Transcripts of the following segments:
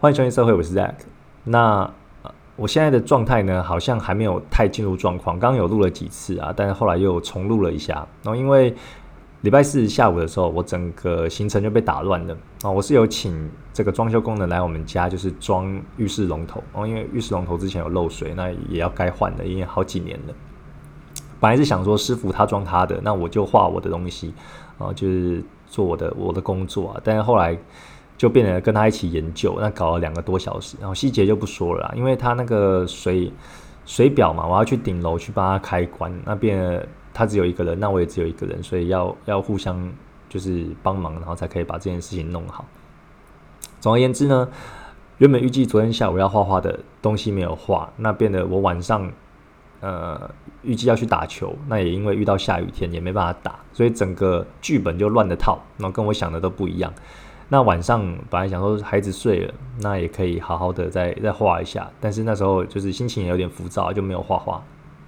欢迎收听社会，我是 Zack。那我现在的状态呢，好像还没有太进入状况。刚刚有录了几次啊，但是后来又重录了一下。然后因为礼拜四下午的时候，我整个行程就被打乱了啊。我是有请这个装修工人来我们家，就是装浴室龙头哦。因为浴室龙头之前有漏水，那也要该换的，因为好几年了。本来是想说师傅他装他的，那我就画我的东西啊，就是做我的我的工作啊。但是后来就变得跟他一起研究，那搞了两个多小时，然后细节就不说了，因为他那个水水表嘛，我要去顶楼去帮他开关，那边他只有一个人，那我也只有一个人，所以要要互相就是帮忙，然后才可以把这件事情弄好。总而言之呢，原本预计昨天下午要画画的东西没有画，那变得我晚上。呃，预计要去打球，那也因为遇到下雨天，也没办法打，所以整个剧本就乱的套，然后跟我想的都不一样。那晚上本来想说孩子睡了，那也可以好好的再再画一下，但是那时候就是心情也有点浮躁，就没有画画。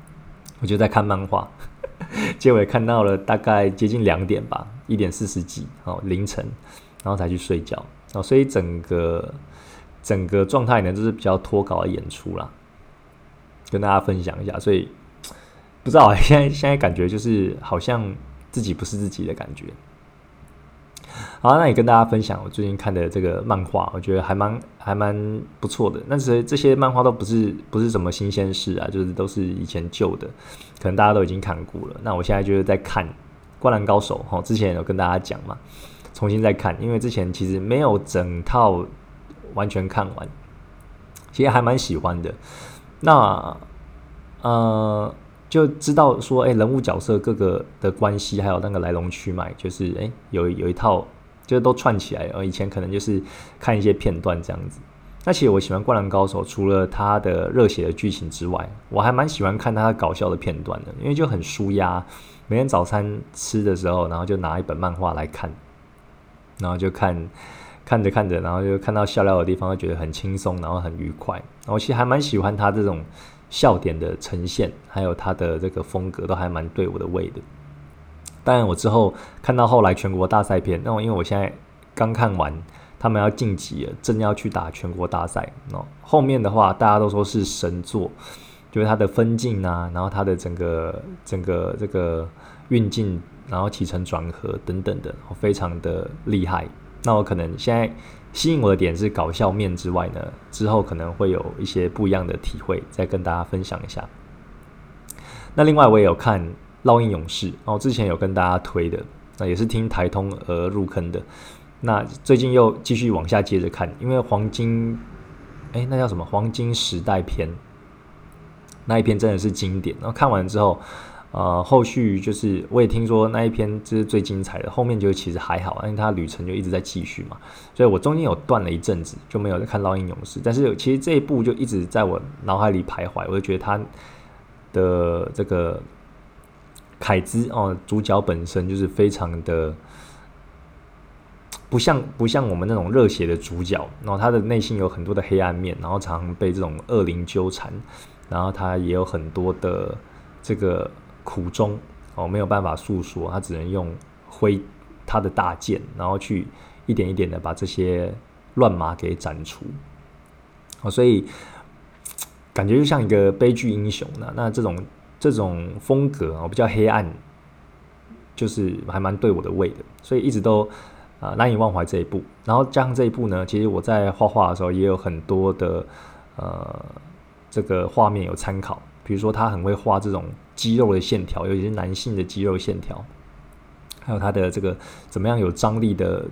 我就在看漫画，结尾看到了大概接近两点吧，一点四十几哦凌晨，然后才去睡觉哦，所以整个整个状态呢，就是比较脱稿的演出啦。跟大家分享一下，所以不知道现在现在感觉就是好像自己不是自己的感觉。好，那也跟大家分享我最近看的这个漫画，我觉得还蛮还蛮不错的。但是这些漫画都不是不是什么新鲜事啊，就是都是以前旧的，可能大家都已经看过了。那我现在就是在看《灌篮高手》哈，之前有跟大家讲嘛，重新再看，因为之前其实没有整套完全看完，其实还蛮喜欢的。那呃，就知道说，哎，人物角色各个的关系，还有那个来龙去脉，就是哎，有有一套，就是都串起来。而，以前可能就是看一些片段这样子。那其实我喜欢《灌篮高手》，除了它的热血的剧情之外，我还蛮喜欢看它搞笑的片段的，因为就很舒压。每天早餐吃的时候，然后就拿一本漫画来看，然后就看。看着看着，然后就看到笑料的地方，就觉得很轻松，然后很愉快。我其实还蛮喜欢他这种笑点的呈现，还有他的这个风格，都还蛮对我的胃的。当然，我之后看到后来全国大赛片，那我因为我现在刚看完，他们要晋级了，正要去打全国大赛。那，后面的话大家都说是神作，就是他的分镜啊，然后他的整个整个这个运镜，然后起承转合等等的，非常的厉害。那我可能现在吸引我的点是搞笑面之外呢，之后可能会有一些不一样的体会，再跟大家分享一下。那另外我也有看《烙印勇士》，哦之前有跟大家推的，那也是听台通而入坑的。那最近又继续往下接着看，因为黄金，哎，那叫什么？黄金时代篇那一篇真的是经典。然后看完之后。呃，后续就是我也听说那一篇这是最精彩的，后面就其实还好，因为他旅程就一直在继续嘛，所以我中间有断了一阵子就没有再看《烙印勇士》，但是其实这一部就一直在我脑海里徘徊，我就觉得他的这个凯兹哦，主角本身就是非常的不像不像我们那种热血的主角，然后他的内心有很多的黑暗面，然后常被这种恶灵纠缠，然后他也有很多的这个。苦衷哦，没有办法诉说，他只能用挥他的大剑，然后去一点一点的把这些乱麻给斩除。哦，所以感觉就像一个悲剧英雄呢。那这种这种风格哦，比较黑暗，就是还蛮对我的胃的，所以一直都啊难以忘怀这一部。然后加上这一部呢，其实我在画画的时候也有很多的呃这个画面有参考。比如说，他很会画这种肌肉的线条，尤其是男性的肌肉线条，还有他的这个怎么样有张力的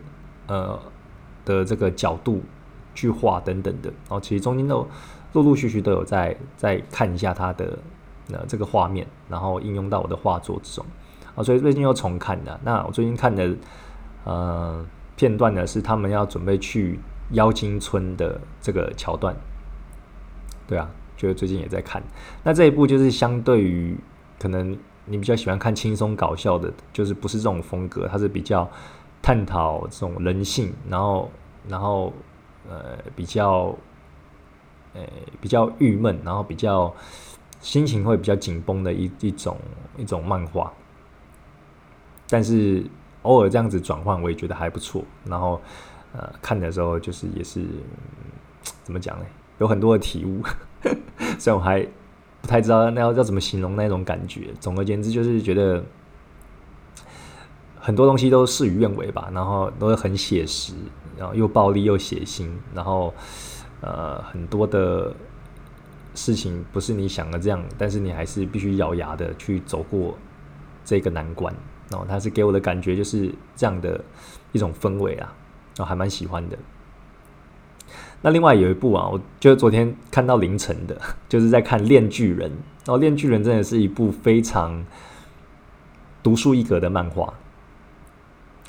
呃的这个角度去画等等的。然后其实中间都陆陆续续都有在在看一下他的呃这个画面，然后应用到我的画作之中。啊，所以最近又重看的。那我最近看的呃片段呢，是他们要准备去妖精村的这个桥段。对啊。就是最近也在看，那这一部就是相对于可能你比较喜欢看轻松搞笑的，就是不是这种风格，它是比较探讨这种人性，然后然后呃比较呃比较郁闷，然后比较心情会比较紧绷的一一种一种漫画，但是偶尔这样子转换，我也觉得还不错。然后呃看的时候就是也是怎么讲呢？有很多的体悟，虽然我还太知道那要要怎么形容那种感觉。总而言之，就是觉得很多东西都事与愿违吧，然后都是很写实，然后又暴力又血腥，然后呃很多的事情不是你想的这样，但是你还是必须咬牙的去走过这个难关。然后他是给我的感觉就是这样的一种氛围啊，我还蛮喜欢的。那另外有一部啊，我就是昨天看到凌晨的，就是在看《炼巨人》。然后《炼巨人》真的是一部非常独树一格的漫画。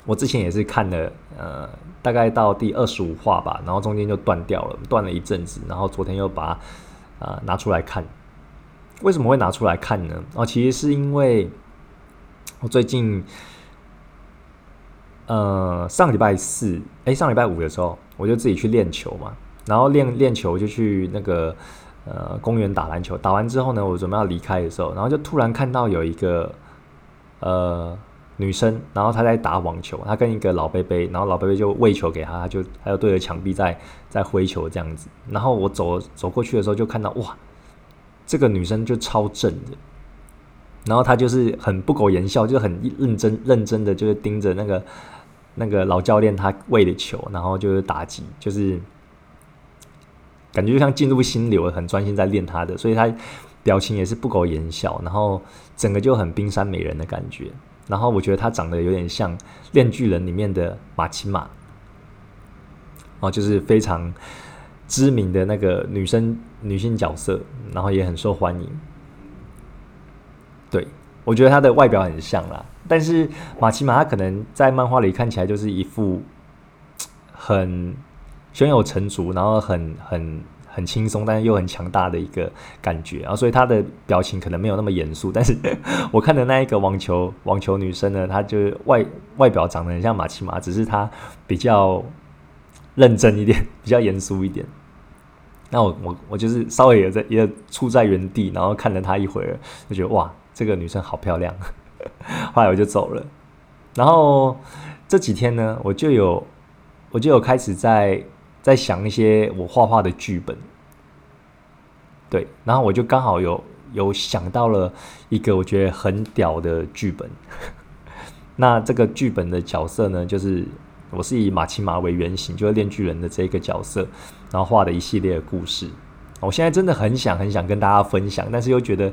我之前也是看了，呃，大概到第二十五话吧，然后中间就断掉了，断了一阵子，然后昨天又把啊拿出来看。为什么会拿出来看呢？哦，其实是因为我最近，呃，上礼拜四，哎，上礼拜五的时候。我就自己去练球嘛，然后练练球就去那个呃公园打篮球，打完之后呢，我准备要离开的时候，然后就突然看到有一个呃女生，然后她在打网球，她跟一个老贝贝，然后老贝贝就喂球给她，她就还有对着墙壁在在挥球这样子，然后我走走过去的时候就看到哇，这个女生就超正的，然后她就是很不苟言笑，就很认真认真的就是盯着那个。那个老教练他喂的球，然后就是打击，就是感觉就像进入心流，很专心在练他的，所以他表情也是不苟言笑，然后整个就很冰山美人的感觉。然后我觉得他长得有点像《炼巨人》里面的马奇马，哦，就是非常知名的那个女生女性角色，然后也很受欢迎。我觉得他的外表很像啦，但是马奇马他可能在漫画里看起来就是一副很胸有成竹，然后很很很轻松，但是又很强大的一个感觉啊，所以他的表情可能没有那么严肃。但是 我看的那一个网球网球女生呢，她就是外外表长得很像马奇马，只是她比较认真一点，比较严肃一点。那我我我就是稍微也在也处在原地，然后看了她一会儿，就觉得哇。这个女生好漂亮，后来我就走了。然后这几天呢，我就有我就有开始在在想一些我画画的剧本。对，然后我就刚好有有想到了一个我觉得很屌的剧本。那这个剧本的角色呢，就是我是以马奇马为原型，就是炼巨人的这个角色，然后画的一系列的故事。我现在真的很想很想跟大家分享，但是又觉得。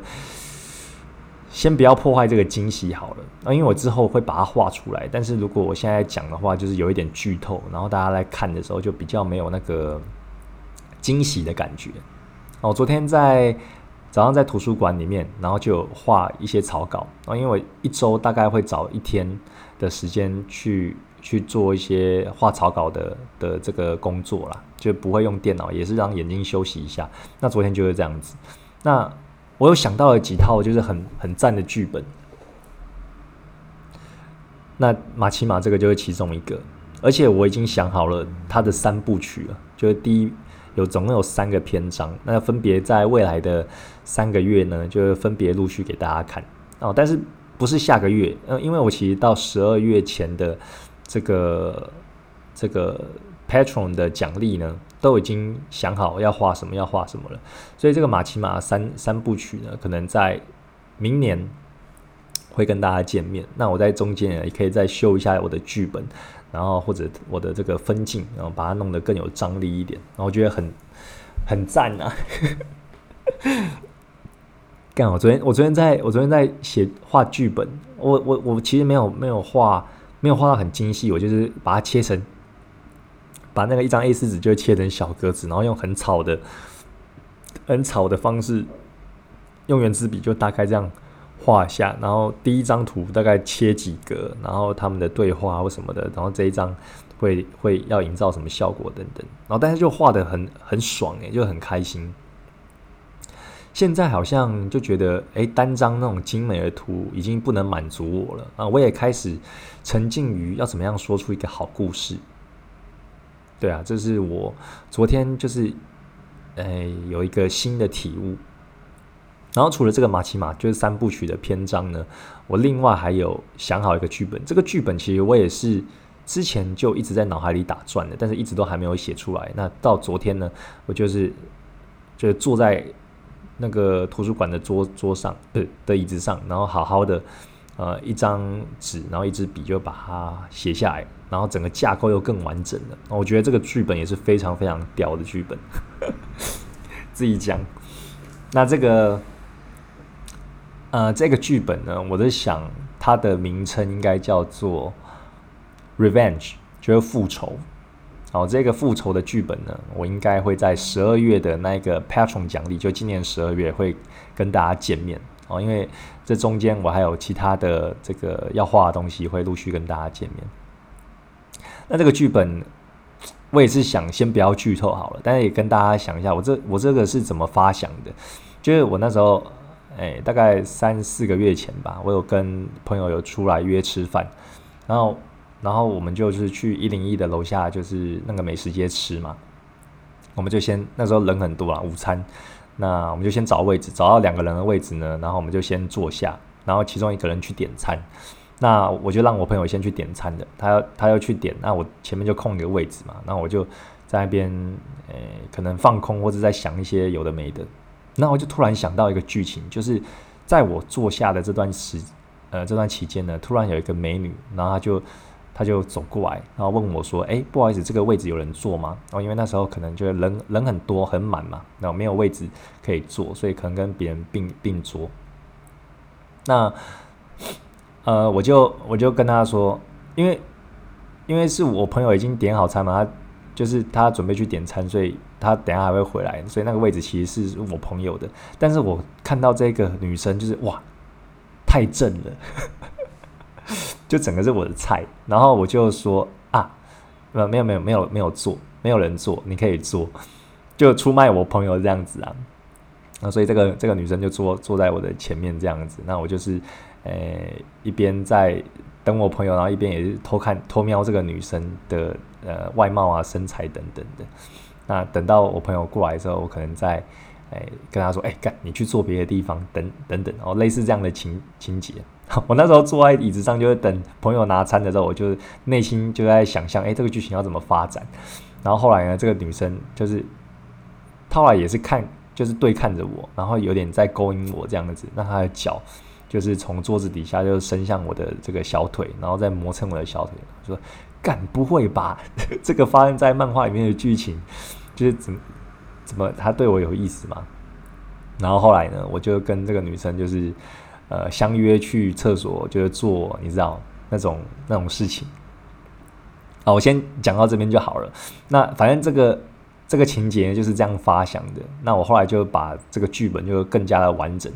先不要破坏这个惊喜好了啊，因为我之后会把它画出来。但是如果我现在讲的话，就是有一点剧透，然后大家来看的时候就比较没有那个惊喜的感觉。哦，昨天在早上在图书馆里面，然后就画一些草稿啊，因为我一周大概会找一天的时间去去做一些画草稿的的这个工作啦，就不会用电脑，也是让眼睛休息一下。那昨天就是这样子，那。我有想到了几套就是很很赞的剧本，那马奇马这个就是其中一个，而且我已经想好了它的三部曲了，就是第一有总共有三个篇章，那分别在未来的三个月呢，就分别陆续给大家看。哦，但是不是下个月，呃，因为我其实到十二月前的这个这个 Patron 的奖励呢。都已经想好要画什么，要画什么了，所以这个马奇马三三部曲呢，可能在明年会跟大家见面。那我在中间也可以再修一下我的剧本，然后或者我的这个分镜，然后把它弄得更有张力一点。然后我觉得很很赞啊！干，我昨天我昨天在我昨天在写画剧本，我我我其实没有没有画没有画到很精细，我就是把它切成。把那个一张 A 四纸就切成小格子，然后用很草的、很草的方式，用圆珠笔就大概这样画下。然后第一张图大概切几格，然后他们的对话或什么的，然后这一张会会要营造什么效果等等。然后但是就画的很很爽诶，就很开心。现在好像就觉得，哎，单张那种精美的图已经不能满足我了啊！我也开始沉浸于要怎么样说出一个好故事。对啊，这是我昨天就是，诶，有一个新的体悟。然后除了这个马奇马就是三部曲的篇章呢，我另外还有想好一个剧本。这个剧本其实我也是之前就一直在脑海里打转的，但是一直都还没有写出来。那到昨天呢，我就是就坐在那个图书馆的桌桌上的的椅子上，然后好好的呃一张纸，然后一支笔就把它写下来，然后整个架构又更完整了。我觉得这个剧本也是非常非常屌的剧本，自己讲。那这个。呃，这个剧本呢，我在想它的名称应该叫做《Revenge》，就是复仇。好，这个复仇的剧本呢，我应该会在十二月的那个 Patron 奖励，就今年十二月会跟大家见面哦。因为这中间我还有其他的这个要画的东西，会陆续跟大家见面。那这个剧本，我也是想先不要剧透好了，但是也跟大家想一下，我这我这个是怎么发想的，就是我那时候。哎，大概三四个月前吧，我有跟朋友有出来约吃饭，然后，然后我们就是去一零一的楼下，就是那个美食街吃嘛。我们就先那时候人很多啊，午餐，那我们就先找位置，找到两个人的位置呢，然后我们就先坐下，然后其中一个人去点餐。那我就让我朋友先去点餐的，他要他要去点，那我前面就空一个位置嘛，那我就在那边，诶，可能放空或者在想一些有的没的。那我就突然想到一个剧情，就是在我坐下的这段时，呃，这段期间呢，突然有一个美女，然后她就他就走过来，然后问我说：“哎，不好意思，这个位置有人坐吗？”然后因为那时候可能就是人人很多很满嘛，然后没有位置可以坐，所以可能跟别人并并桌。那呃，我就我就跟他说，因为因为是我朋友已经点好餐嘛，他就是他准备去点餐，所以。他等下还会回来，所以那个位置其实是我朋友的。但是我看到这个女生，就是哇，太正了，就整个是我的菜。然后我就说啊，呃，没有没有没有没有做，没有人做，你可以做，就出卖我朋友这样子啊。那所以这个这个女生就坐坐在我的前面这样子。那我就是呃一边在等我朋友，然后一边也是偷看偷瞄这个女生的呃外貌啊、身材等等的。那等到我朋友过来的时候，我可能在，哎，跟他说，哎，干，你去坐别的地方，等等等，哦，类似这样的情情节。我那时候坐在椅子上，就是等朋友拿餐的时候，我就是内心就在想象，哎，这个剧情要怎么发展。然后后来呢，这个女生就是，她后来也是看，就是对看着我，然后有点在勾引我这样子，那她的脚就是从桌子底下就伸向我的这个小腿，然后再磨蹭我的小腿，说。敢不会吧？这个发生在漫画里面的剧情，就是怎么怎么她对我有意思嘛？然后后来呢，我就跟这个女生就是呃相约去厕所，就是做你知道那种那种事情。好，我先讲到这边就好了。那反正这个这个情节就是这样发想的。那我后来就把这个剧本就更加的完整。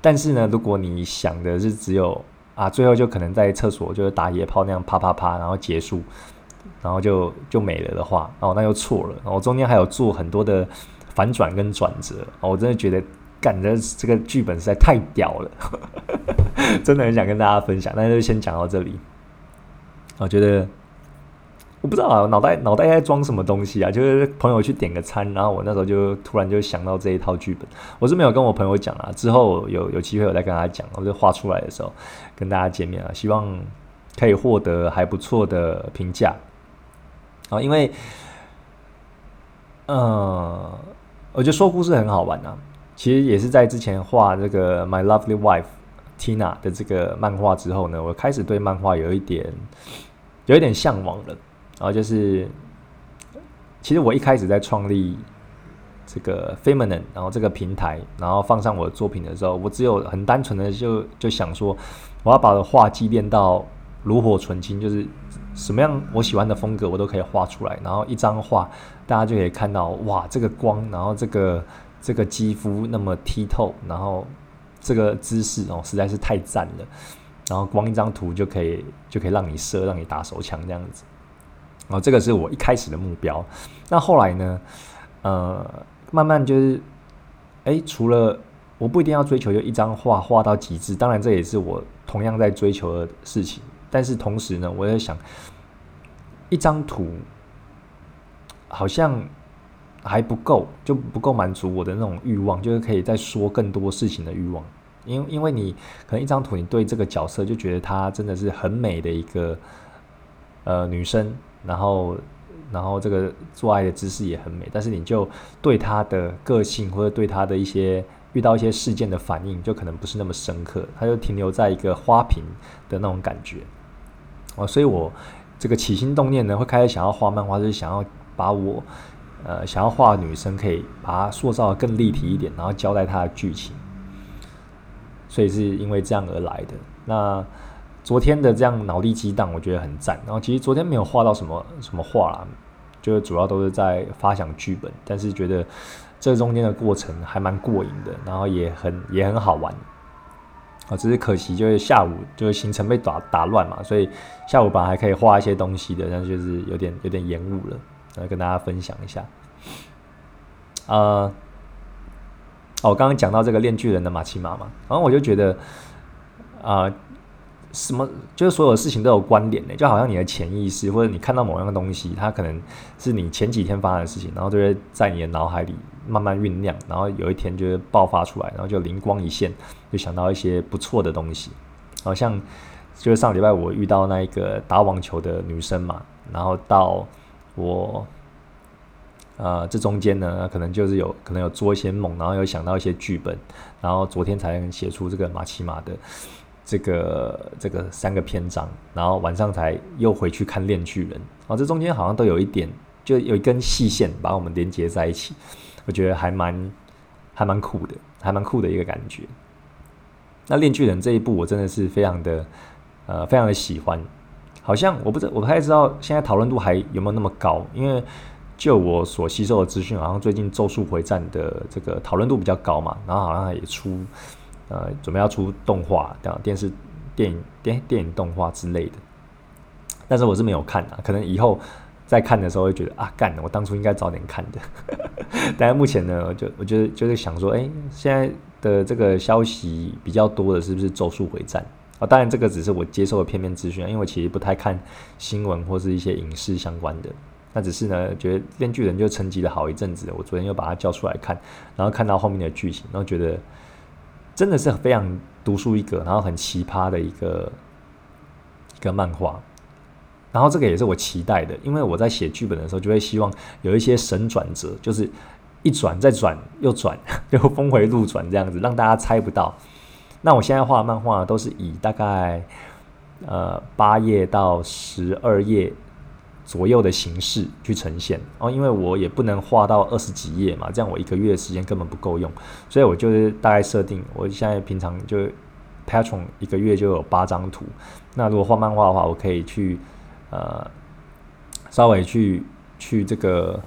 但是呢，如果你想的是只有啊，最后就可能在厕所就是打野炮那样啪啪啪，然后结束，然后就就没了的话，哦，那又错了。然后中间还有做很多的反转跟转折，哦，我真的觉得干的这个剧本实在太屌了，真的很想跟大家分享。那就先讲到这里，我觉得。我不知道啊，脑袋脑袋在装什么东西啊？就是朋友去点个餐，然后我那时候就突然就想到这一套剧本。我是没有跟我朋友讲啊，之后有有机会我再跟他讲。我就画出来的时候跟大家见面啊，希望可以获得还不错的评价啊。因为，嗯，我觉得说故事很好玩啊。其实也是在之前画这个《My Lovely Wife Tina》的这个漫画之后呢，我开始对漫画有一点有一点向往了。然后就是，其实我一开始在创立这个 Feminine，然后这个平台，然后放上我的作品的时候，我只有很单纯的就就想说，我要把的画技练到炉火纯青，就是什么样我喜欢的风格我都可以画出来，然后一张画大家就可以看到，哇，这个光，然后这个这个肌肤那么剔透，然后这个姿势哦实在是太赞了，然后光一张图就可以就可以让你射，让你打手枪这样子。哦，这个是我一开始的目标。那后来呢？呃，慢慢就是，哎，除了我不一定要追求就一张画画到极致，当然这也是我同样在追求的事情。但是同时呢，我在想，一张图好像还不够，就不够满足我的那种欲望，就是可以再说更多事情的欲望。因因为你可能一张图，你对这个角色就觉得她真的是很美的一个。呃女生，然后然后这个做爱的姿势也很美，但是你就对她的个性或者对她的一些遇到一些事件的反应，就可能不是那么深刻，她就停留在一个花瓶的那种感觉。哦，所以我这个起心动念呢，会开始想要画漫画，就是想要把我呃想要画女生，可以把她塑造的更立体一点，然后交代她的剧情。所以是因为这样而来的。那昨天的这样脑力激荡，我觉得很赞。然后其实昨天没有画到什么什么画啦，就主要都是在发想剧本。但是觉得这中间的过程还蛮过瘾的，然后也很也很好玩。啊，只是可惜就是下午就是行程被打打乱嘛，所以下午本来还可以画一些东西的，但是就是有点有点延误了，来跟大家分享一下。呃。哦，刚刚讲到这个炼巨人的马奇马嘛，然后我就觉得，啊，什么就是所有事情都有关联的，就好像你的潜意识或者你看到某样东西，它可能是你前几天发生的事情，然后就会在你的脑海里慢慢酝酿，然后有一天就会爆发出来，然后就灵光一现，就想到一些不错的东西。好像就是上礼拜我遇到那一个打网球的女生嘛，然后到我。呃，这中间呢，可能就是有可能有做一些梦，然后有想到一些剧本，然后昨天才能写出这个马奇马的这个这个三个篇章，然后晚上才又回去看《炼巨人》，哦，这中间好像都有一点，就有一根细线把我们连接在一起，我觉得还蛮还蛮酷的，还蛮酷的一个感觉。那《炼巨人》这一部我真的是非常的呃非常的喜欢，好像我不知我不太知道现在讨论度还有没有那么高，因为。就我所吸收的资讯，好像最近《咒术回战》的这个讨论度比较高嘛，然后好像也出，呃，准备要出动画，这样电视、电影、电电影动画之类的。但是我是没有看啊，可能以后再看的时候会觉得啊，干的，我当初应该早点看的。但是目前呢，就我觉得就是想说，哎，现在的这个消息比较多的是不是《咒术回战》啊？当然，这个只是我接受的片面资讯，因为我其实不太看新闻或是一些影视相关的。那只是呢，觉得《炼巨人》就沉寂了好一阵子。我昨天又把它叫出来看，然后看到后面的剧情，然后觉得真的是非常独树一格，然后很奇葩的一个一个漫画。然后这个也是我期待的，因为我在写剧本的时候，就会希望有一些神转折，就是一转再转又转，又峰回路转这样子，让大家猜不到。那我现在画漫画都是以大概呃八页到十二页。左右的形式去呈现哦，因为我也不能画到二十几页嘛，这样我一个月的时间根本不够用，所以我就是大概设定，我现在平常就 Patron 一个月就有八张图，那如果画漫画的话，我可以去呃稍微去去这个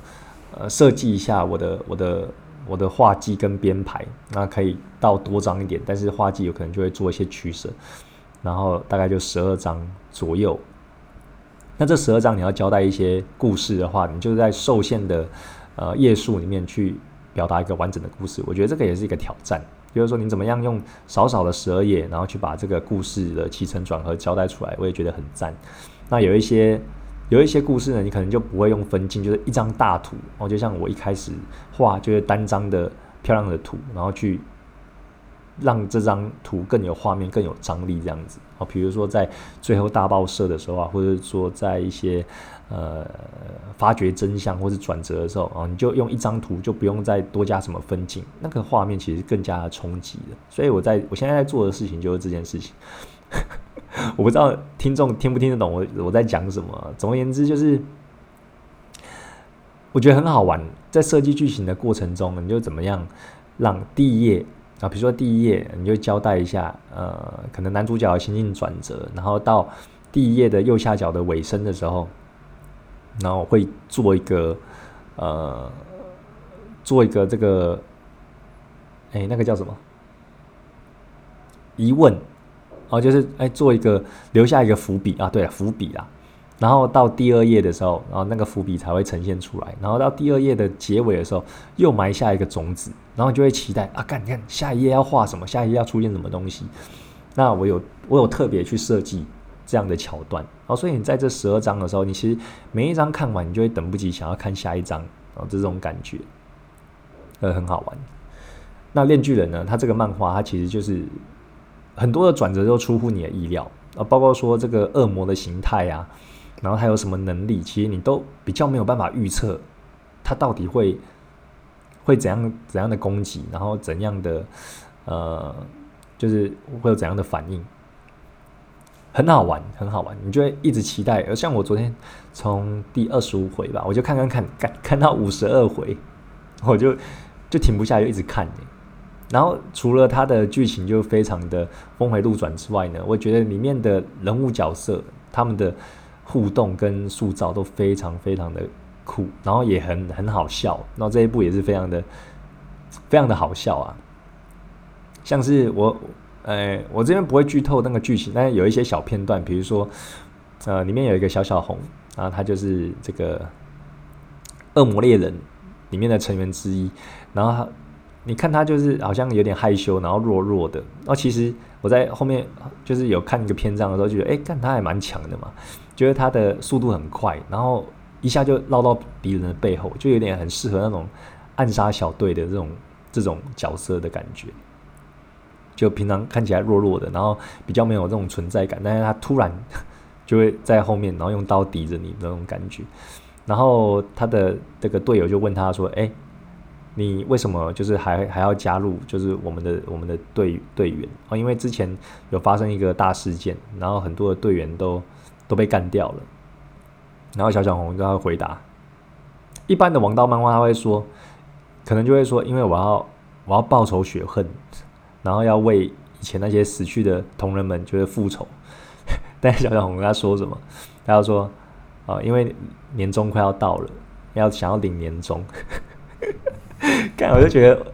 呃设计一下我的我的我的画技跟编排，那可以到多张一点，但是画技有可能就会做一些取舍，然后大概就十二张左右。那这十二张你要交代一些故事的话，你就是在受限的呃页数里面去表达一个完整的故事。我觉得这个也是一个挑战，就是说你怎么样用少少的十二页，然后去把这个故事的起承转合交代出来，我也觉得很赞。那有一些有一些故事呢，你可能就不会用分镜，就是一张大图，哦，就像我一开始画就是单张的漂亮的图，然后去。让这张图更有画面、更有张力，这样子啊。比如说在最后大爆射的时候啊，或者说在一些呃发掘真相或是转折的时候啊，你就用一张图，就不用再多加什么分镜，那个画面其实更加的冲击的。所以我在我现在在做的事情就是这件事情。我不知道听众听不听得懂我我在讲什么。总而言之，就是我觉得很好玩，在设计剧情的过程中，你就怎么样让第一页。啊，比如说第一页，你就交代一下，呃，可能男主角的心境转折，然后到第一页的右下角的尾声的时候，然后会做一个，呃，做一个这个，哎，那个叫什么？疑问，哦，就是哎，做一个留下一个伏笔啊，对，伏笔啊。然后到第二页的时候，然后那个伏笔才会呈现出来。然后到第二页的结尾的时候，又埋下一个种子，然后就会期待啊，看你看下一页要画什么，下一页要出现什么东西。那我有我有特别去设计这样的桥段，哦，所以你在这十二章的时候，你其实每一章看完，你就会等不及想要看下一章，哦，这种感觉，呃，很好玩。那炼巨人呢？他这个漫画，它其实就是很多的转折都出乎你的意料啊，包括说这个恶魔的形态呀。然后他有什么能力，其实你都比较没有办法预测他到底会会怎样怎样的攻击，然后怎样的呃，就是会有怎样的反应。很好玩，很好玩，你就会一直期待。而像我昨天从第二十五回吧，我就看看看看看到五十二回，我就就停不下，就一直看。然后除了它的剧情就非常的峰回路转之外呢，我觉得里面的人物角色他们的互动跟塑造都非常非常的酷，然后也很很好笑。然后这一部也是非常的非常的好笑啊，像是我。呃，我这边不会剧透那个剧情，但是有一些小片段，比如说，呃，里面有一个小小红，然后他就是这个恶魔猎人里面的成员之一，然后他，你看他就是好像有点害羞，然后弱弱的，然后其实我在后面就是有看一个篇章的时候，觉得哎，看他还蛮强的嘛，觉得他的速度很快，然后一下就绕到敌人的背后，就有点很适合那种暗杀小队的这种这种角色的感觉。就平常看起来弱弱的，然后比较没有这种存在感，但是他突然 就会在后面，然后用刀抵着你那种感觉。然后他的这个队友就问他说：“哎，你为什么就是还还要加入就是我们的我们的队队员哦？因为之前有发生一个大事件，然后很多的队员都都被干掉了。”然后小小红就要回答：“一般的王道漫画他会说，可能就会说，因为我要我要报仇雪恨。”然后要为以前那些死去的同仁们就是复仇，但是小小红跟他说什么？他要说啊，因为年终快要到了，要想要领年终。看我就觉得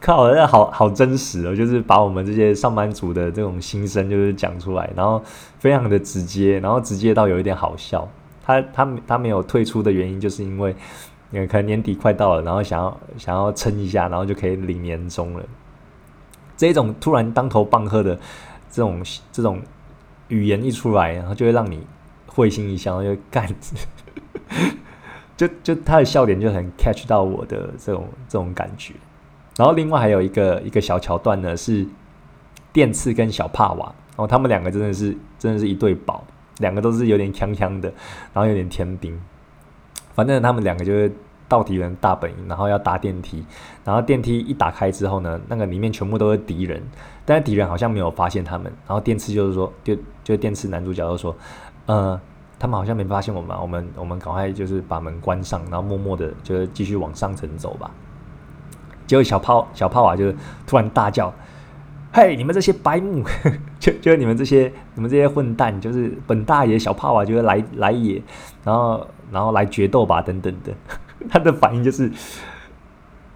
靠，那好好真实哦，就是把我们这些上班族的这种心声就是讲出来，然后非常的直接，然后直接到有一点好笑。他他他没有退出的原因，就是因为可能年底快到了，然后想要想要撑一下，然后就可以领年终了。这种突然当头棒喝的这种这种语言一出来，然后就会让你会心一笑，就干，就就他的笑点就很 catch 到我的这种这种感觉。然后另外还有一个一个小桥段呢，是电刺跟小帕瓦，然后他们两个真的是真的是一对宝，两个都是有点锵锵的，然后有点天兵，反正他们两个就是。到敌人大本营，然后要搭电梯，然后电梯一打开之后呢，那个里面全部都是敌人，但是敌人好像没有发现他们。然后电刺就是说，就就电刺男主角就说，呃，他们好像没发现我们，我们我们赶快就是把门关上，然后默默的就是继续往上层走吧。结果小炮小炮啊，就是突然大叫：“嘿，你们这些白目，就就你们这些你们这些混蛋，就是本大爷小炮啊，就是来来也，然后然后来决斗吧，等等的。”他的反应就是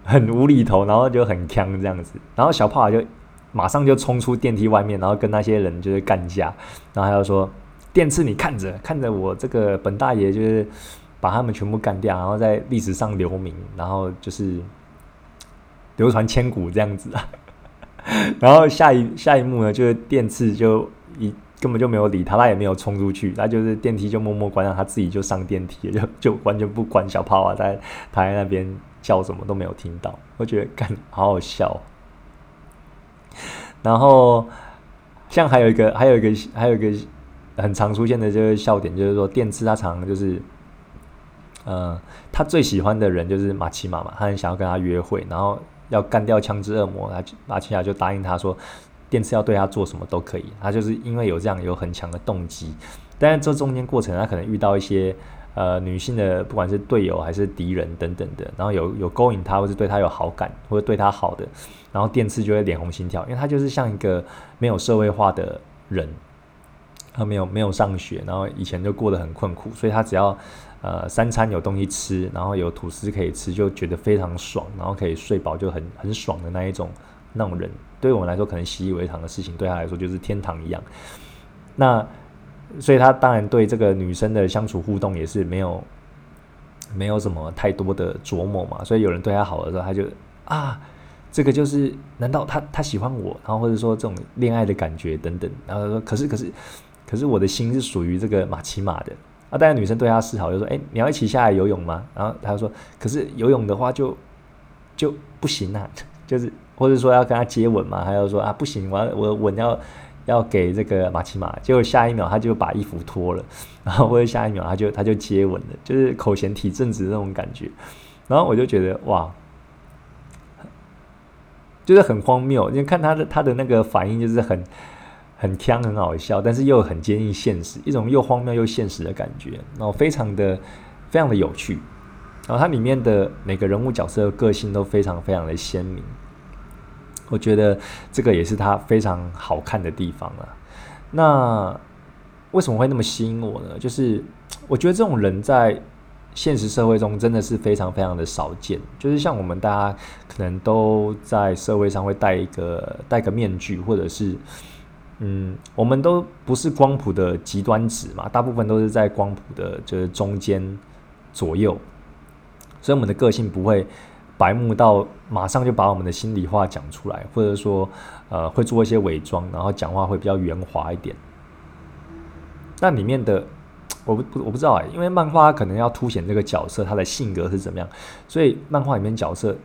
很无厘头，然后就很呛这样子，然后小炮啊就马上就冲出电梯外面，然后跟那些人就是干架，然后他就说：“电刺，你看着看着我这个本大爷就是把他们全部干掉，然后在历史上留名，然后就是流传千古这样子啊。”然后下一下一幕呢，就是电刺就一。根本就没有理他，他也没有冲出去，他就是电梯就默默关上，他自己就上电梯，就就完全不管小炮啊，在他在那边叫什么都没有听到，我觉得干好好笑。然后像还有一个还有一个还有一个很常出现的这个笑点，就是说电次他常就是，呃，他最喜欢的人就是马奇马嘛，他很想要跟他约会，然后要干掉枪支恶魔，他马奇马就答应他说。电次要对他做什么都可以，他就是因为有这样有很强的动机，但是这中间过程他可能遇到一些呃女性的不管是队友还是敌人等等的，然后有有勾引他或是对他有好感或者对他好的，然后电次就会脸红心跳，因为他就是像一个没有社会化的人，他没有没有上学，然后以前就过得很困苦，所以他只要呃三餐有东西吃，然后有吐司可以吃，就觉得非常爽，然后可以睡饱就很很爽的那一种那种人。对我们来说，可能习以为常的事情，对他来说就是天堂一样。那所以，他当然对这个女生的相处互动也是没有没有什么太多的琢磨嘛。所以有人对他好的时候，他就啊，这个就是难道他他喜欢我？然后或者说这种恋爱的感觉等等。然后说，可是可是可是我的心是属于这个马奇马的啊。当然，女生对他示好，就说：“哎，你要一起下来游泳吗？”然后他就说：“可是游泳的话就就不行啊，就是。”或者说要跟他接吻嘛，还要说啊不行，我要我吻要要给这个马奇马，结果下一秒他就把衣服脱了，然后或者下一秒他就他就接吻了，就是口嫌体正直那种感觉。然后我就觉得哇，就是很荒谬。你看他的他的那个反应，就是很很腔很好笑，但是又很接近现实，一种又荒谬又现实的感觉，然后非常的非常的有趣。然后它里面的每个人物角色个性都非常非常的鲜明，我觉得这个也是它非常好看的地方了。那为什么会那么吸引我呢？就是我觉得这种人在现实社会中真的是非常非常的少见。就是像我们大家可能都在社会上会戴一个戴个面具，或者是嗯，我们都不是光谱的极端值嘛，大部分都是在光谱的就是中间左右。所以我们的个性不会白目到马上就把我们的心里话讲出来，或者说，呃，会做一些伪装，然后讲话会比较圆滑一点。那里面的我不我不知道哎，因为漫画可能要凸显这个角色他的性格是怎么样，所以漫画里面角色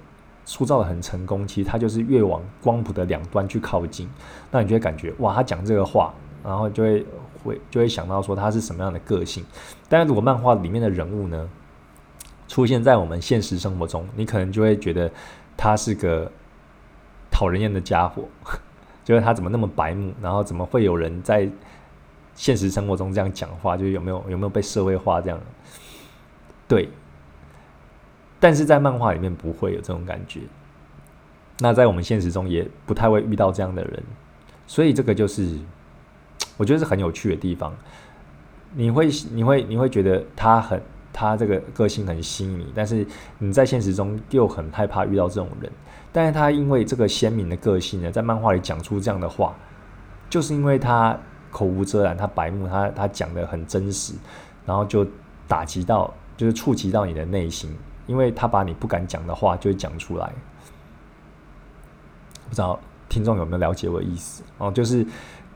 塑造的很成功。其实他就是越往光谱的两端去靠近，那你就会感觉哇，他讲这个话，然后就会会就会想到说他是什么样的个性。但是如果漫画里面的人物呢？出现在我们现实生活中，你可能就会觉得他是个讨人厌的家伙，就是他怎么那么白目，然后怎么会有人在现实生活中这样讲话？就是有没有有没有被社会化这样？对，但是在漫画里面不会有这种感觉。那在我们现实中也不太会遇到这样的人，所以这个就是我觉得是很有趣的地方。你会你会你会觉得他很。他这个个性很吸引你，但是你在现实中又很害怕遇到这种人。但是他因为这个鲜明的个性呢，在漫画里讲出这样的话，就是因为他口无遮拦，他白目，他他讲的很真实，然后就打击到，就是触及到你的内心，因为他把你不敢讲的话就会讲出来。不知道听众有没有了解我意思？哦，就是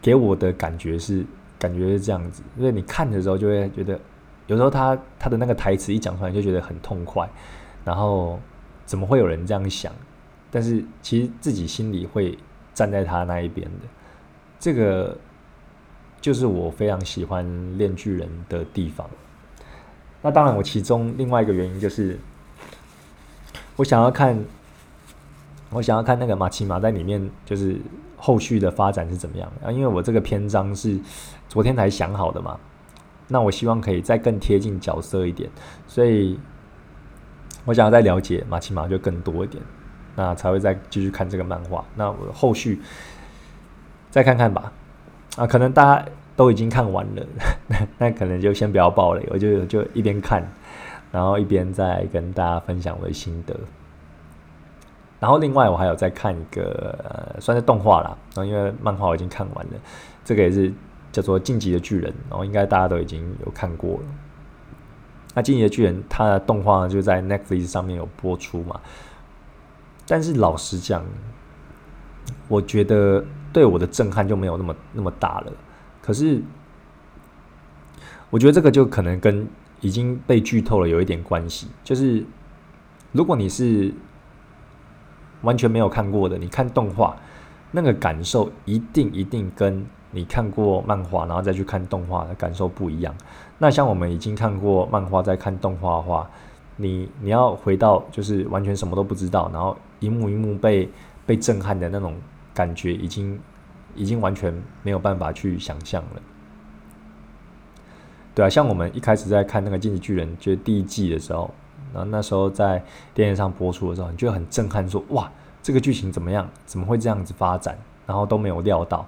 给我的感觉是，感觉是这样子，因为你看的时候就会觉得。有时候他他的那个台词一讲出来就觉得很痛快，然后怎么会有人这样想？但是其实自己心里会站在他那一边的，这个就是我非常喜欢《炼巨人》的地方。那当然，我其中另外一个原因就是，我想要看，我想要看那个马奇马在里面就是后续的发展是怎么样啊？因为我这个篇章是昨天才想好的嘛。那我希望可以再更贴近角色一点，所以我想要再了解马奇马就更多一点，那才会再继续看这个漫画。那我后续再看看吧。啊，可能大家都已经看完了，那可能就先不要爆了，我就就一边看，然后一边再跟大家分享我的心得。然后另外我还有在看一个算是动画啦，然后因为漫画我已经看完了，这个也是。叫做《晋级的巨人》，然后应该大家都已经有看过了。那《晋级的巨人》它的动画就在 Netflix 上面有播出嘛？但是老实讲，我觉得对我的震撼就没有那么那么大了。可是，我觉得这个就可能跟已经被剧透了有一点关系。就是如果你是完全没有看过的，你看动画，那个感受一定一定跟。你看过漫画，然后再去看动画的感受不一样。那像我们已经看过漫画，再看动画的话，你你要回到就是完全什么都不知道，然后一幕一幕被被震撼的那种感觉，已经已经完全没有办法去想象了。对啊，像我们一开始在看那个《进击巨人》就是第一季的时候，然后那时候在电视上播出的时候，你就很震撼，说哇，这个剧情怎么样？怎么会这样子发展？然后都没有料到。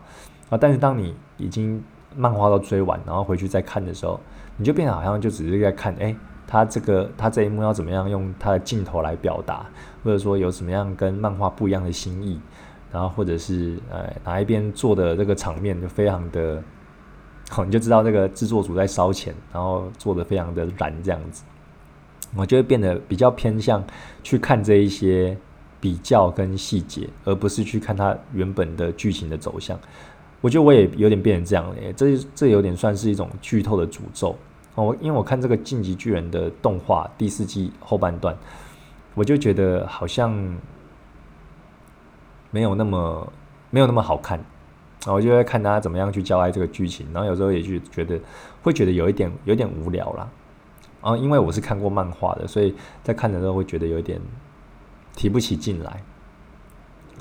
啊！但是当你已经漫画都追完，然后回去再看的时候，你就变得好像就只是在看，哎，他这个他这一幕要怎么样用他的镜头来表达，或者说有什么样跟漫画不一样的心意，然后或者是呃哪一边做的这个场面就非常的，好，你就知道那个制作组在烧钱，然后做的非常的燃这样子，我就会变得比较偏向去看这一些比较跟细节，而不是去看它原本的剧情的走向。我觉得我也有点变成这样了，这这有点算是一种剧透的诅咒哦。因为我看这个《晋级巨人》的动画第四季后半段，我就觉得好像没有那么没有那么好看然后就会看他怎么样去交代这个剧情，然后有时候也就觉得会觉得有一点有点无聊啦。然后因为我是看过漫画的，所以在看的时候会觉得有点提不起劲来。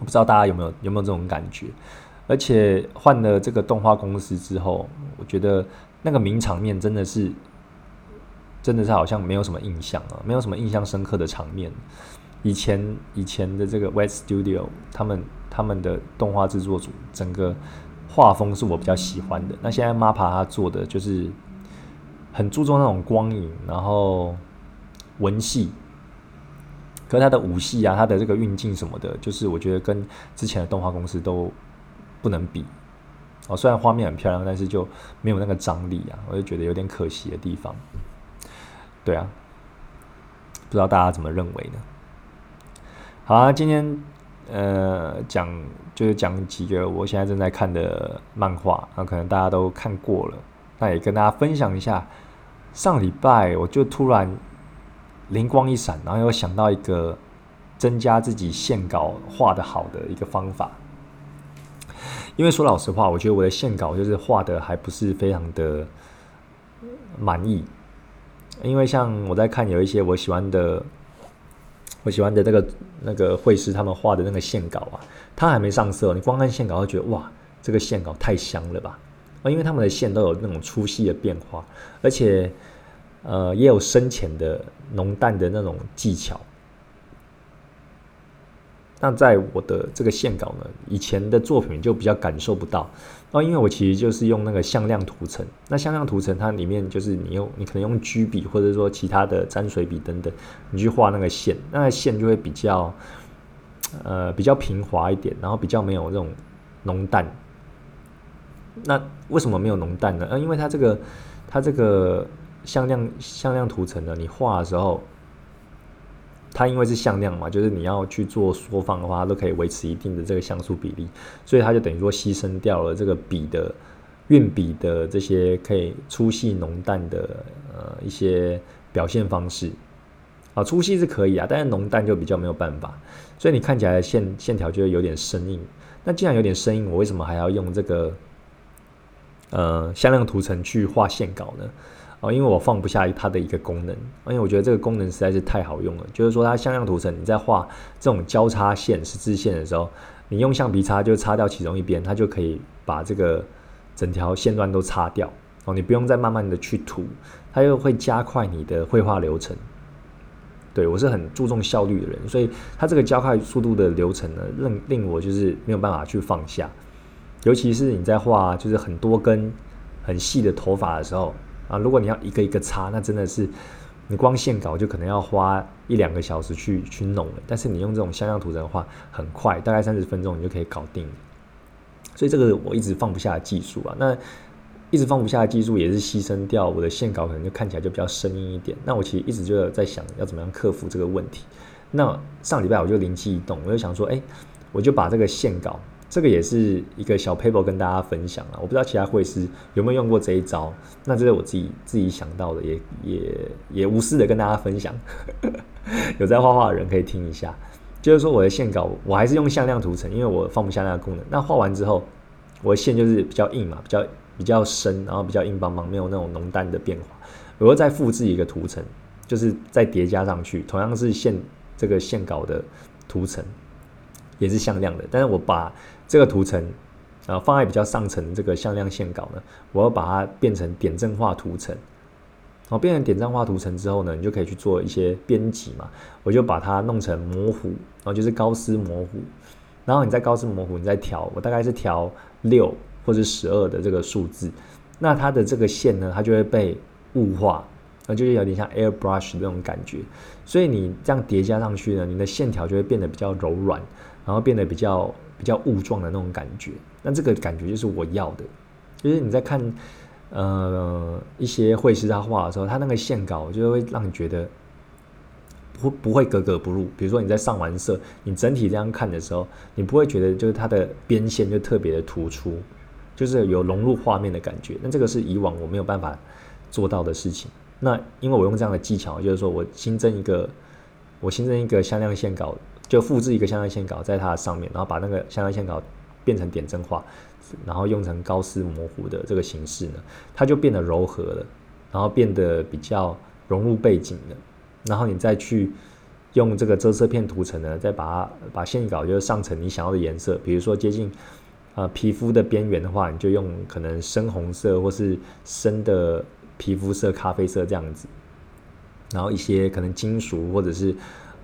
我不知道大家有没有有没有这种感觉？而且换了这个动画公司之后，我觉得那个名场面真的是真的是好像没有什么印象啊，没有什么印象深刻的场面。以前以前的这个 West Studio 他们。他们的动画制作组整个画风是我比较喜欢的。那现在 MAPA 他做的就是很注重那种光影，然后文戏，可是他的武戏啊，他的这个运镜什么的，就是我觉得跟之前的动画公司都不能比。哦，虽然画面很漂亮，但是就没有那个张力啊，我就觉得有点可惜的地方。对啊，不知道大家怎么认为呢？好啊，今天。呃，讲就是讲几个我现在正在看的漫画，那可能大家都看过了，那也跟大家分享一下。上礼拜我就突然灵光一闪，然后又想到一个增加自己线稿画的好的一个方法。因为说老实话，我觉得我的线稿就是画的还不是非常的满意。因为像我在看有一些我喜欢的。我喜欢的那个那个绘师他们画的那个线稿啊，它还没上色，你光看线稿会觉得哇，这个线稿太香了吧！啊，因为他们的线都有那种粗细的变化，而且呃也有深浅的浓淡的那种技巧。那在我的这个线稿呢，以前的作品就比较感受不到。哦，因为我其实就是用那个向量涂层，那向量涂层它里面就是你用你可能用居笔或者说其他的沾水笔等等，你去画那个线，那个线就会比较呃比较平滑一点，然后比较没有这种浓淡。那为什么没有浓淡呢？呃，因为它这个它这个向量向量涂层呢，你画的时候。它因为是向量嘛，就是你要去做缩放的话，它都可以维持一定的这个像素比例，所以它就等于说牺牲掉了这个笔的运笔的这些可以粗细浓淡的呃一些表现方式啊，粗细是可以啊，但是浓淡就比较没有办法，所以你看起来线线条就会有点生硬。那既然有点生硬，我为什么还要用这个呃向量图层去画线稿呢？哦，因为我放不下它的一个功能，因为我觉得这个功能实在是太好用了。就是说，它向量图层，你在画这种交叉线、十字线的时候，你用橡皮擦就擦掉其中一边，它就可以把这个整条线段都擦掉。哦，你不用再慢慢的去涂，它又会加快你的绘画流程。对我是很注重效率的人，所以它这个加快速度的流程呢，令令我就是没有办法去放下。尤其是你在画就是很多根很细的头发的时候。啊，如果你要一个一个擦，那真的是你光线稿就可能要花一两个小时去去弄了。但是你用这种向量图层的话，很快，大概三十分钟你就可以搞定。所以这个我一直放不下的技术啊，那一直放不下的技术也是牺牲掉我的线稿，可能就看起来就比较生硬一点。那我其实一直就在想要怎么样克服这个问题。那上礼拜我就灵机一动，我就想说，哎，我就把这个线稿。这个也是一个小 paper 跟大家分享啊，我不知道其他会师有没有用过这一招，那这是我自己自己想到的，也也也无私的跟大家分享，有在画画的人可以听一下。就是说我的线稿我还是用向量图层，因为我放不下那个功能。那画完之后，我的线就是比较硬嘛，比较比较深，然后比较硬邦邦，没有那种浓淡的变化。我又再复制一个图层，就是再叠加上去，同样是线这个线稿的图层，也是向量的，但是我把这个图层，啊，放在比较上层这个向量线稿呢，我要把它变成点阵化图层。好，变成点阵化图层之后呢，你就可以去做一些编辑嘛。我就把它弄成模糊，然后就是高斯模糊。然后你在高斯模糊，你再调，我大概是调六或者十二的这个数字。那它的这个线呢，它就会被雾化，那就是有点像 airbrush 那种感觉。所以你这样叠加上去呢，你的线条就会变得比较柔软。然后变得比较比较雾状的那种感觉，那这个感觉就是我要的。就是你在看呃一些绘师他画的时候，他那个线稿就会让你觉得不不会格格不入。比如说你在上完色，你整体这样看的时候，你不会觉得就是它的边线就特别的突出，就是有融入画面的感觉。那这个是以往我没有办法做到的事情。那因为我用这样的技巧，就是说我新增一个我新增一个向量线稿。就复制一个向量线稿在它的上面，然后把那个向量线稿变成点阵化，然后用成高斯模糊的这个形式呢，它就变得柔和了，然后变得比较融入背景了，然后你再去用这个遮色片涂层呢，再把它把线稿就上成你想要的颜色，比如说接近呃皮肤的边缘的话，你就用可能深红色或是深的皮肤色、咖啡色这样子，然后一些可能金属或者是。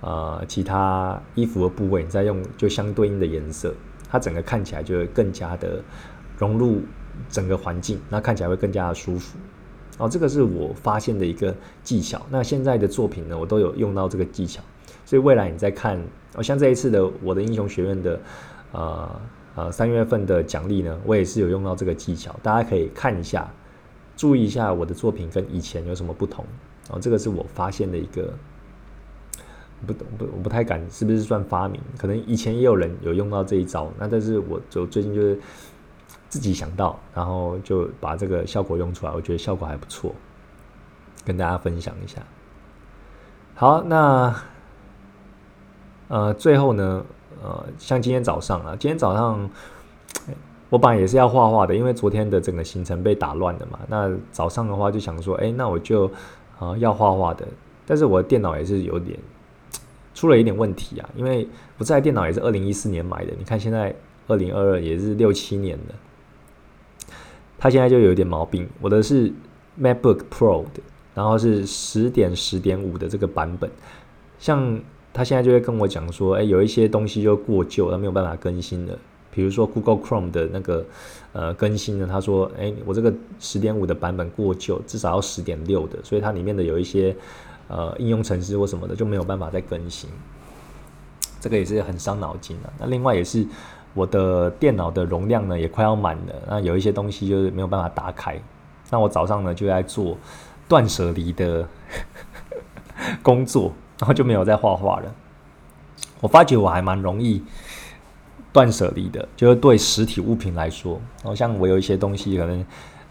呃，其他衣服的部位，你再用就相对应的颜色，它整个看起来就会更加的融入整个环境，那看起来会更加的舒服。哦，这个是我发现的一个技巧。那现在的作品呢，我都有用到这个技巧，所以未来你在看，哦，像这一次的我的英雄学院的，呃呃三月份的奖励呢，我也是有用到这个技巧，大家可以看一下，注意一下我的作品跟以前有什么不同。哦，这个是我发现的一个。不懂不我不太敢，是不是算发明？可能以前也有人有用到这一招，那但是我就最近就是自己想到，然后就把这个效果用出来，我觉得效果还不错，跟大家分享一下。好，那呃最后呢，呃像今天早上啊，今天早上我本来也是要画画的，因为昨天的整个行程被打乱了嘛。那早上的话就想说，哎，那我就啊要画画的，但是我的电脑也是有点。出了一点问题啊，因为我这台电脑也是二零一四年买的，你看现在二零二二也是六七年的，它现在就有一点毛病。我的是 MacBook Pro 的，然后是十点十点五的这个版本，像他现在就会跟我讲说，哎，有一些东西就过旧，它没有办法更新了。比如说 Google Chrome 的那个呃更新呢，他说，哎，我这个十点五的版本过旧，至少要十点六的，所以它里面的有一些。呃，应用程式或什么的就没有办法再更新，这个也是很伤脑筋的。那另外也是我的电脑的容量呢也快要满了，那有一些东西就是没有办法打开。那我早上呢就在做断舍离的 工作，然后就没有再画画了。我发觉我还蛮容易断舍离的，就是对实体物品来说，然后像我有一些东西可能。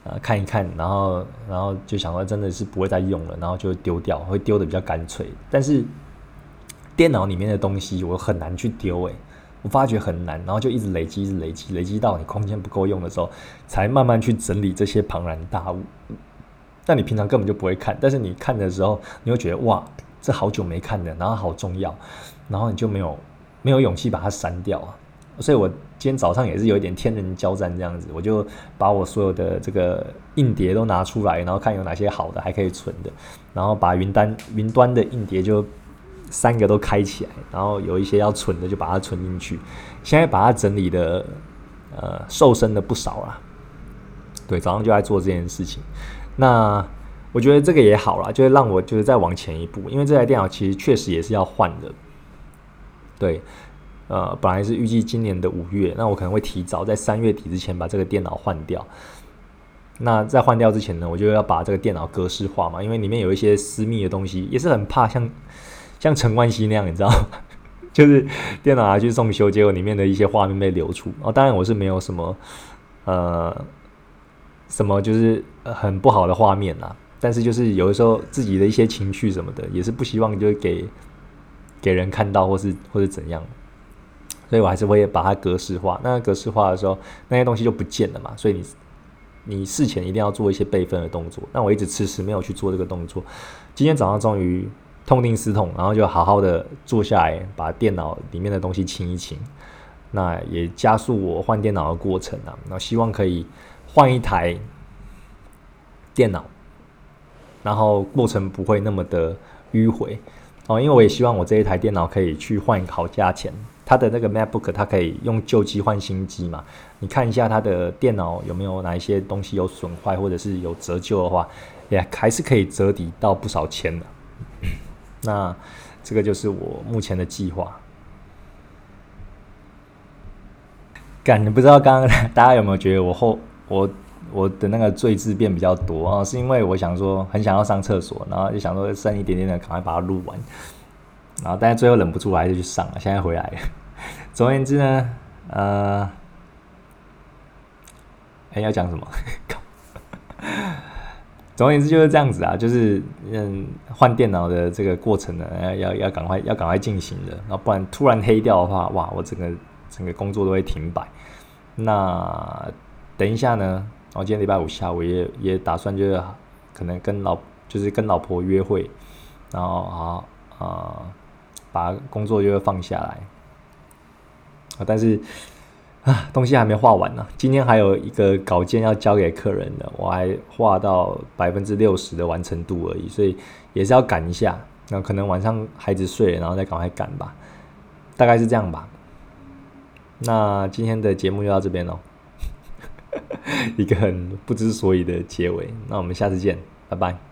呃，看一看，然后，然后就想说，真的是不会再用了，然后就丢掉，会丢的比较干脆。但是电脑里面的东西，我很难去丢，诶，我发觉很难，然后就一直累积，一直累积，累积到你空间不够用的时候，才慢慢去整理这些庞然大物。但你平常根本就不会看，但是你看的时候，你会觉得哇，这好久没看的，然后好重要，然后你就没有没有勇气把它删掉啊。所以我今天早上也是有一点天人交战这样子，我就把我所有的这个硬碟都拿出来，然后看有哪些好的还可以存的，然后把云端云端的硬碟就三个都开起来，然后有一些要存的就把它存进去。现在把它整理的呃瘦身的不少了，对，早上就在做这件事情。那我觉得这个也好了，就是让我就是再往前一步，因为这台电脑其实确实也是要换的，对。呃，本来是预计今年的五月，那我可能会提早在三月底之前把这个电脑换掉。那在换掉之前呢，我就要把这个电脑格式化嘛，因为里面有一些私密的东西，也是很怕像像陈冠希那样，你知道，就是电脑拿去送修，结果里面的一些画面被流出。哦，当然我是没有什么呃什么就是很不好的画面啦，但是就是有的时候自己的一些情绪什么的，也是不希望就是给给人看到，或是或是怎样。所以我还是会把它格式化。那格式化的时候，那些东西就不见了嘛。所以你你事前一定要做一些备份的动作。那我一直迟迟没有去做这个动作。今天早上终于痛定思痛，然后就好好的坐下来，把电脑里面的东西清一清。那也加速我换电脑的过程啊。那希望可以换一台电脑，然后过程不会那么的迂回哦。因为我也希望我这一台电脑可以去换一个好价钱。它的那个 MacBook，它可以用旧机换新机嘛？你看一下它的电脑有没有哪一些东西有损坏，或者是有折旧的话，也还是可以折抵到不少钱的。那这个就是我目前的计划。感不知道刚刚大家有没有觉得我后我我的那个罪字变比较多啊？是因为我想说很想要上厕所，然后就想说剩一点点的，赶快把它录完。然后，但是最后忍不住，还是去上了。现在回来了。总而言之呢，呃，哎，要讲什么？总而言之就是这样子啊，就是嗯，换电脑的这个过程呢，要要赶快要赶快进行的。然后不然突然黑掉的话，哇，我整个整个工作都会停摆。那等一下呢，我今天礼拜五下午也也打算就是可能跟老就是跟老婆约会，然后啊啊把工作就会放下来啊，但是啊东西还没画完呢，今天还有一个稿件要交给客人的，我还画到百分之六十的完成度而已，所以也是要赶一下。那可能晚上孩子睡了，然后再赶快赶吧，大概是这样吧。那今天的节目就到这边喽，一个很不知所以的结尾。那我们下次见，拜拜。